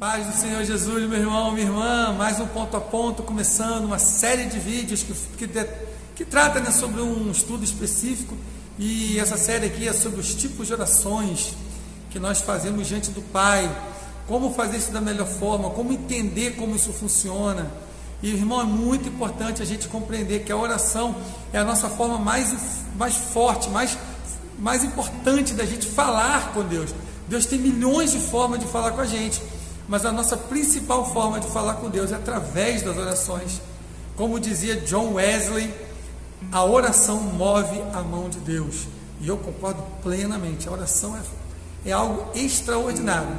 Paz do Senhor Jesus, meu irmão, minha irmã, mais um ponto a ponto, começando uma série de vídeos que, que, que trata né, sobre um estudo específico e essa série aqui é sobre os tipos de orações que nós fazemos diante do Pai, como fazer isso da melhor forma, como entender como isso funciona. E irmão, é muito importante a gente compreender que a oração é a nossa forma mais, mais forte, mais, mais importante da gente falar com Deus. Deus tem milhões de formas de falar com a gente mas a nossa principal forma de falar com Deus é através das orações. Como dizia John Wesley, a oração move a mão de Deus. E eu concordo plenamente, a oração é, é algo extraordinário.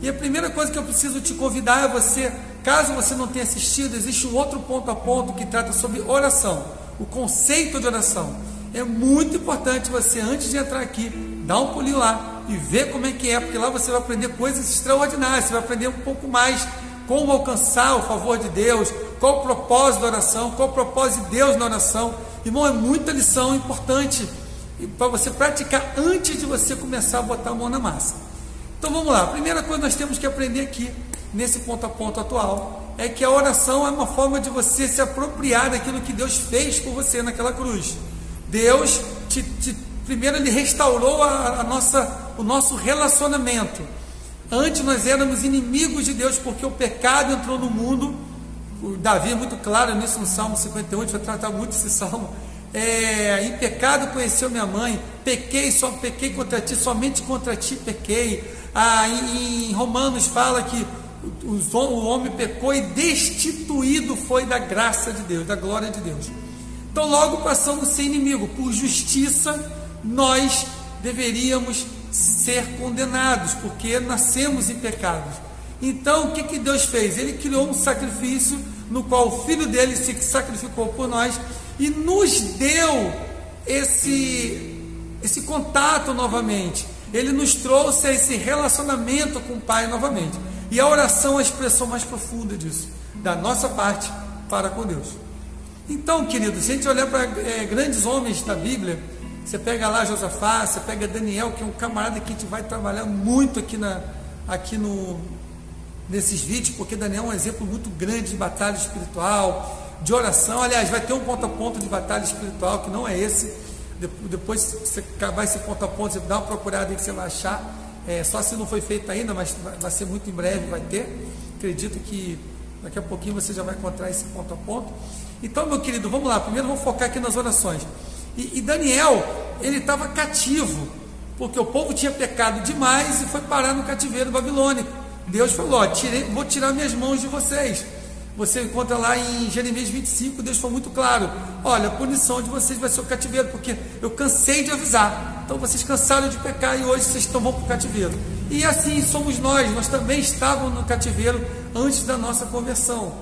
E a primeira coisa que eu preciso te convidar é você, caso você não tenha assistido, existe um outro ponto a ponto que trata sobre oração, o conceito de oração. É muito importante você, antes de entrar aqui, dar um pulinho lá, e ver como é que é, porque lá você vai aprender coisas extraordinárias, você vai aprender um pouco mais como alcançar o favor de Deus, qual o propósito da oração, qual o propósito de Deus na oração. Irmão, é muita lição importante para você praticar antes de você começar a botar a mão na massa. Então vamos lá, a primeira coisa que nós temos que aprender aqui, nesse ponto a ponto atual, é que a oração é uma forma de você se apropriar daquilo que Deus fez por você naquela cruz. Deus te, te primeiro ele restaurou a, a nossa, o nosso relacionamento. Antes nós éramos inimigos de Deus porque o pecado entrou no mundo. O Davi é muito claro nisso no Salmo 58, vai tratar muito esse salmo. É, em pecado conheceu minha mãe, pequei, só pequei contra ti, somente contra ti pequei. Ah, em, em Romanos fala que o, o homem pecou e destituído foi da graça de Deus, da glória de Deus. Então, logo passamos a ser inimigo, por justiça nós deveríamos ser condenados, porque nascemos em pecados. Então, o que, que Deus fez? Ele criou um sacrifício no qual o filho dele se sacrificou por nós e nos deu esse, esse contato novamente. Ele nos trouxe esse relacionamento com o Pai novamente. E a oração é a expressão mais profunda disso, da nossa parte para com Deus. Então, queridos, se a gente olhar para é, grandes homens da Bíblia, você pega lá Josafá, você pega Daniel, que é um camarada que a gente vai trabalhar muito aqui, na, aqui no, nesses vídeos, porque Daniel é um exemplo muito grande de batalha espiritual, de oração. Aliás, vai ter um ponto a ponto de batalha espiritual, que não é esse. Depois, você acabar esse ponto a ponto, você dá uma procurada aí que você vai achar. É, só se não foi feito ainda, mas vai ser muito em breve, vai ter. Acredito que daqui a pouquinho você já vai encontrar esse ponto a ponto. Então, meu querido, vamos lá. Primeiro vamos focar aqui nas orações. E, e Daniel, ele estava cativo, porque o povo tinha pecado demais e foi parar no cativeiro babilônico. Deus falou: ó, tirei, vou tirar minhas mãos de vocês. Você encontra lá em Jeremias 25, Deus foi muito claro: olha, a punição de vocês vai ser o cativeiro, porque eu cansei de avisar. Então vocês cansaram de pecar e hoje vocês estão para o cativeiro. E assim somos nós, nós também estávamos no cativeiro antes da nossa conversão.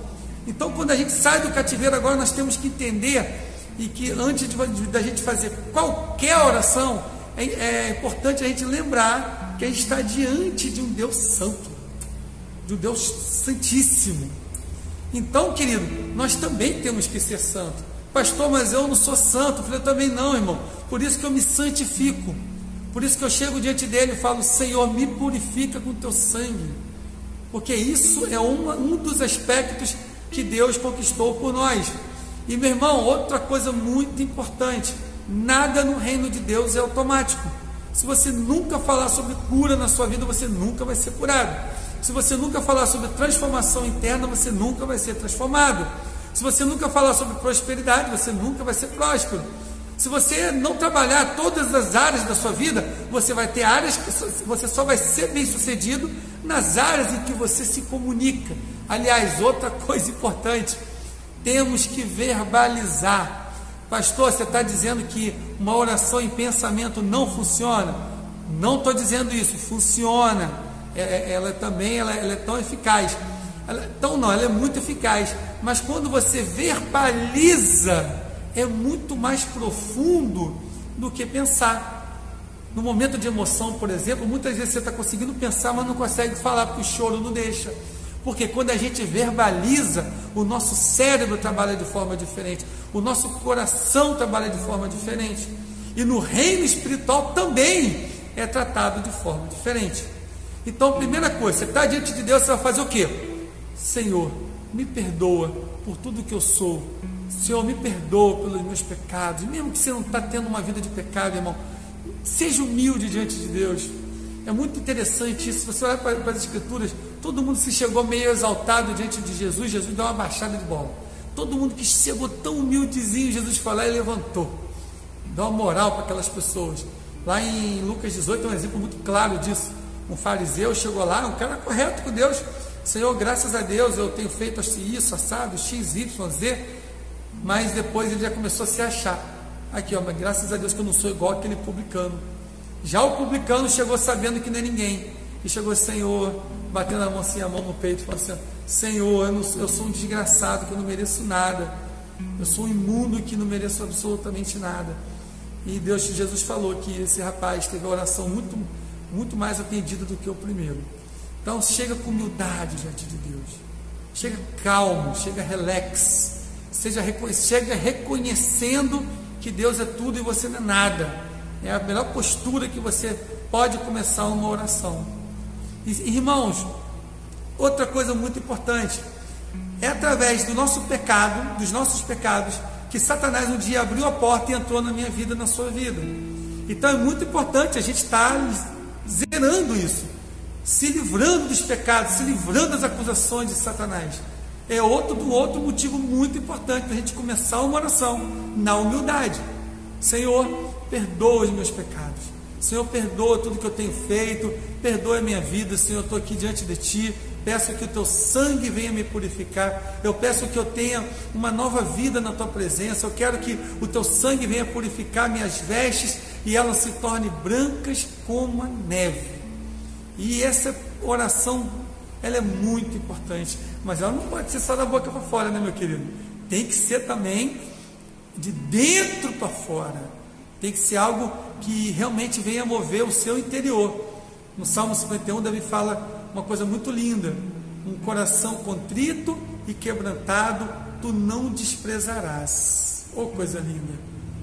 Então, quando a gente sai do cativeiro, agora nós temos que entender e que antes da gente fazer qualquer oração, é, é, importante a gente lembrar que a gente está diante de um Deus santo, de um Deus santíssimo. Então, querido, nós também temos que ser santo. Pastor, mas eu não sou santo. Eu falei, eu também não, irmão. Por isso que eu me santifico. Por isso que eu chego diante dele e falo, Senhor, me purifica com teu sangue. Porque isso é uma, um dos aspectos que Deus conquistou por nós. E meu irmão, outra coisa muito importante: nada no reino de Deus é automático. Se você nunca falar sobre cura na sua vida, você nunca vai ser curado. Se você nunca falar sobre transformação interna, você nunca vai ser transformado. Se você nunca falar sobre prosperidade, você nunca vai ser próspero. Se você não trabalhar todas as áreas da sua vida, você vai ter áreas que você só vai ser bem sucedido nas áreas em que você se comunica. Aliás, outra coisa importante, temos que verbalizar. Pastor, você está dizendo que uma oração em pensamento não funciona? Não estou dizendo isso, funciona. É, é, ela também ela, ela é tão eficaz. Ela, então não, ela é muito eficaz. Mas quando você verbaliza, é muito mais profundo do que pensar. No momento de emoção, por exemplo, muitas vezes você está conseguindo pensar, mas não consegue falar porque o choro não deixa. Porque quando a gente verbaliza, o nosso cérebro trabalha de forma diferente, o nosso coração trabalha de forma diferente. E no reino espiritual também é tratado de forma diferente. Então, primeira coisa, você está diante de Deus, você vai fazer o quê? Senhor, me perdoa por tudo que eu sou. Senhor, me perdoa pelos meus pecados. Mesmo que você não está tendo uma vida de pecado, irmão, seja humilde diante de Deus. É muito interessante isso. Você olhar para, para as Escrituras, todo mundo se chegou meio exaltado diante de Jesus. Jesus deu uma baixada de bola. Todo mundo que chegou tão humildezinho, Jesus foi lá e levantou. Dá uma moral para aquelas pessoas. Lá em Lucas 18 é um exemplo muito claro disso. Um fariseu chegou lá, um cara correto com Deus. Senhor, graças a Deus eu tenho feito isso, assado, X, Y, Z. Mas depois ele já começou a se achar. Aqui, ó, mas graças a Deus que eu não sou igual aquele publicano. Já o publicano chegou sabendo que não é ninguém. E chegou, Senhor, batendo a mão assim, a mão no peito, falando assim: Senhor, eu, não, eu sou um desgraçado que eu não mereço nada. Eu sou um imundo que não mereço absolutamente nada. E Deus, Jesus falou que esse rapaz teve a oração muito, muito mais atendida do que o primeiro. Então chega com humildade diante de Deus. Chega calmo, chega relax. Seja, chega reconhecendo que Deus é tudo e você não é nada. É a melhor postura que você pode começar uma oração. Irmãos, outra coisa muito importante é através do nosso pecado, dos nossos pecados, que Satanás um dia abriu a porta e entrou na minha vida, na sua vida. Então é muito importante a gente estar zerando isso, se livrando dos pecados, se livrando das acusações de Satanás. É outro outro motivo muito importante para a gente começar uma oração na humildade. Senhor, perdoa os meus pecados. Senhor, perdoa tudo que eu tenho feito, perdoa a minha vida, Senhor, eu estou aqui diante de Ti, peço que o Teu sangue venha me purificar, eu peço que eu tenha uma nova vida na Tua presença, eu quero que o Teu sangue venha purificar minhas vestes e elas se tornem brancas como a neve. E essa oração, ela é muito importante, mas ela não pode ser só da boca para fora, né, meu querido? Tem que ser também de dentro para fora. Tem que ser algo que realmente venha mover o seu interior. No Salmo 51, Davi fala uma coisa muito linda: um coração contrito e quebrantado, tu não desprezarás. Oh, coisa linda!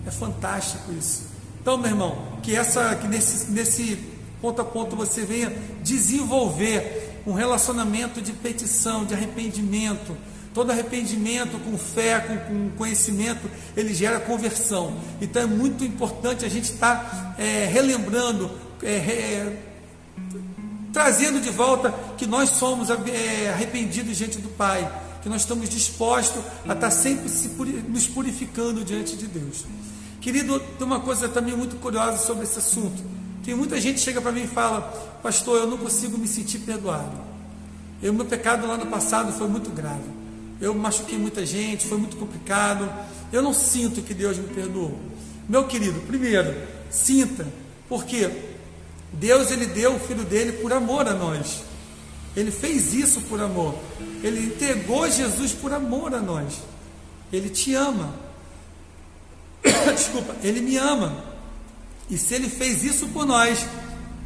É fantástico isso. Então, meu irmão, que essa, que nesse, nesse ponto a ponto você venha desenvolver um relacionamento de petição, de arrependimento, Todo arrependimento com fé, com, com, conhecimento, ele gera conversão. Então é muito importante a gente estar tá, é, relembrando, é, é, trazendo de volta que nós somos é, arrependidos diante do Pai, que nós estamos dispostos a estar tá sempre nos purificando diante de Deus. Querido, tem uma coisa também muito curiosa sobre esse assunto. Tem muita gente que chega para mim e fala, pastor, eu não consigo me sentir perdoado. O meu pecado lá no passado foi muito grave eu machuquei muita gente, foi muito complicado. Eu não sinto que Deus me perdoou. Meu querido, primeiro, sinta, porque Deus ele deu o filho dele por amor a nós. Ele fez isso por amor. Ele entregou Jesus por amor a nós. Ele te ama. Desculpa, ele me ama. E se ele fez isso por nós,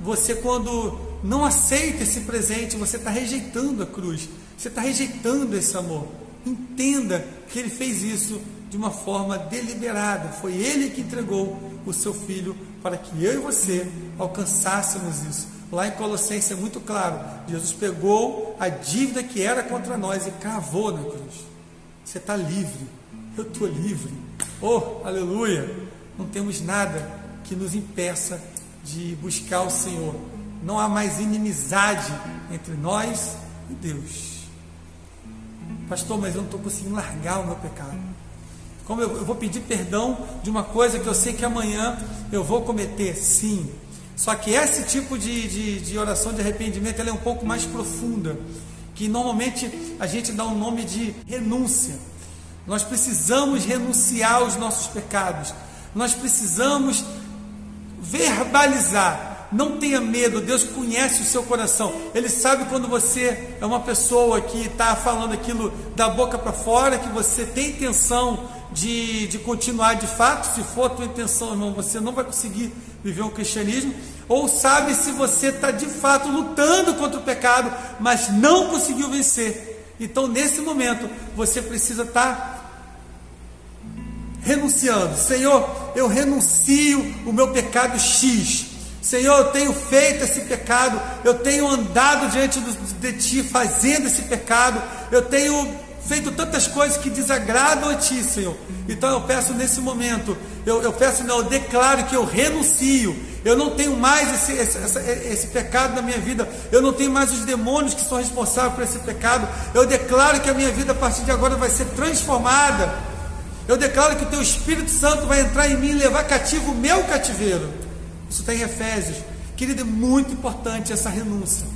você quando não aceita esse presente, você está rejeitando a cruz. Você está rejeitando esse amor. Entenda que ele fez isso de uma forma deliberada. Foi ele que entregou o seu filho para que eu e você alcançássemos isso. Lá em Colossenses é muito claro: Jesus pegou a dívida que era contra nós e cravou na cruz. Você está livre, eu estou livre. Oh, aleluia! Não temos nada que nos impeça de buscar o Senhor. Não há mais inimizade entre nós e Deus. Pastor, mas eu não estou conseguindo largar o meu pecado. Como eu, eu, vou pedir perdão de uma coisa que eu sei que amanhã eu vou cometer? Sim. Só que esse tipo de, de, de oração de arrependimento é um pouco mais profunda. Que normalmente a gente dá um nome de renúncia. Nós precisamos renunciar aos nossos pecados. Nós precisamos verbalizar não tenha medo, Deus conhece o seu coração. Ele sabe quando você é uma pessoa que está falando aquilo da boca para fora, que você tem intenção de, de continuar de fato. Se for a tua intenção, irmão, você não vai conseguir viver um cristianismo. Ou sabe se você está de fato lutando contra o pecado, mas não conseguiu vencer. Então, nesse momento, você precisa estar tá renunciando. Senhor, eu renuncio o meu pecado X Senhor, eu tenho feito esse pecado, eu tenho andado diante de Ti fazendo esse pecado, eu tenho feito tantas coisas que desagradam a Ti, Senhor. Então eu peço nesse momento, eu, eu peço, não, eu declaro que eu renuncio, eu não tenho mais esse, esse, esse, esse, pecado na minha vida, eu não tenho mais os demônios que são responsáveis por esse pecado, eu declaro que a minha vida a partir de agora vai ser transformada, eu declaro que o Teu Espírito Santo vai entrar em mim e levar cativo o meu cativeiro. Isso está em Efésios. Querido, é muito importante essa renúncia.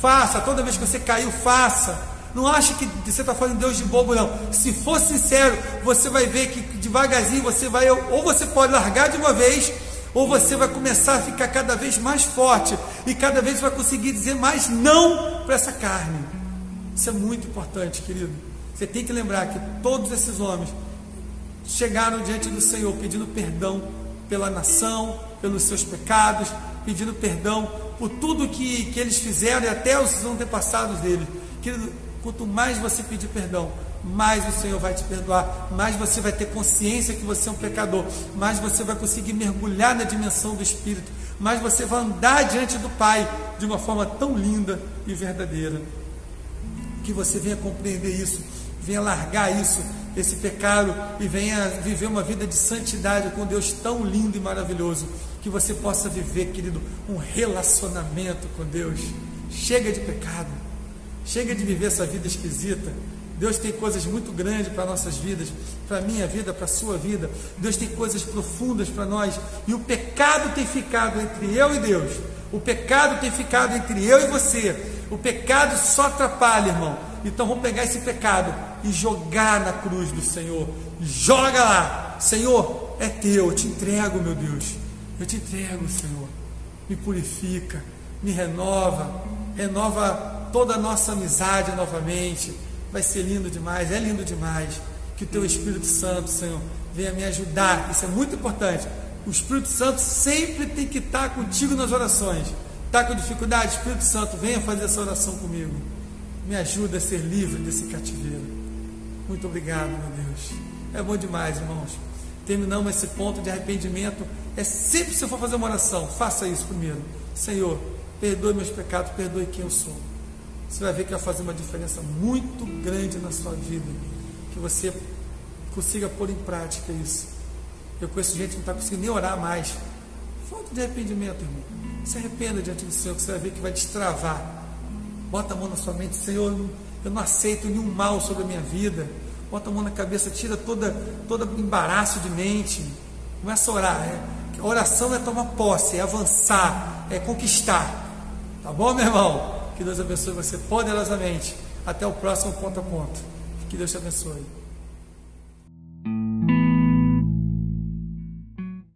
Faça, toda vez que você caiu, faça. Não ache que você está falando Deus de bobo, não. Se for sincero, você vai ver que devagarzinho você vai, ou você pode largar de uma vez, ou você vai começar a ficar cada vez mais forte e cada vez vai conseguir dizer mais não para essa carne. Isso é muito importante, querido. Você tem que lembrar que todos esses homens chegaram diante do Senhor pedindo perdão pela nação, pelos seus pecados, pedindo perdão por tudo que, que eles fizeram e até os antepassados dele. Querido, quanto mais você pedir perdão, mais o Senhor vai te perdoar, mais você vai ter consciência que você é um pecador, mais você vai conseguir mergulhar na dimensão do Espírito, mais você vai andar diante do Pai de uma forma tão linda e verdadeira. Que você venha compreender isso, venha largar isso esse pecado e venha viver uma vida de santidade com Deus tão lindo e maravilhoso. Que você possa viver, querido, um relacionamento com Deus. Chega de pecado, chega de viver essa vida esquisita. Deus tem coisas muito grandes para nossas vidas, para a minha vida, para a sua vida. Deus tem coisas profundas para nós. E o pecado tem ficado entre eu e Deus. O pecado tem ficado entre eu e você. O pecado só atrapalha, irmão. Então vamos pegar esse pecado e jogar na cruz do Senhor. Joga lá, Senhor, é teu, eu te entrego, meu Deus. Eu te entrego, Senhor. Me purifica, me renova, renova toda a nossa amizade novamente. Vai ser lindo demais, é lindo demais. Que o teu Espírito Santo, Senhor, venha me ajudar. Isso é muito importante. O Espírito Santo sempre tem que estar contigo nas orações. Está com dificuldade? Espírito Santo, venha fazer essa oração comigo. Me ajuda a ser livre desse cativeiro. Muito obrigado, meu Deus. É bom demais, irmãos. Terminamos esse ponto de arrependimento. É sempre se eu for fazer uma oração, faça isso primeiro. Senhor, perdoe meus pecados, perdoe quem eu sou. Você vai ver que vai fazer uma diferença muito grande na sua vida. Que você consiga pôr em prática isso. Eu conheço gente que não está conseguindo nem orar mais. Falta de arrependimento, irmão. Se arrependa diante do Senhor, que você vai ver que vai destravar. Bota a mão na sua mente, Senhor, eu não aceito nenhum mal sobre a minha vida. Bota a mão na cabeça, tira toda, todo embaraço de mente. Começa a orar. É, a oração é tomar posse, é avançar, é conquistar. Tá bom, meu irmão? Que Deus abençoe você poderosamente. Até o próximo ponto a ponto. Que Deus te abençoe.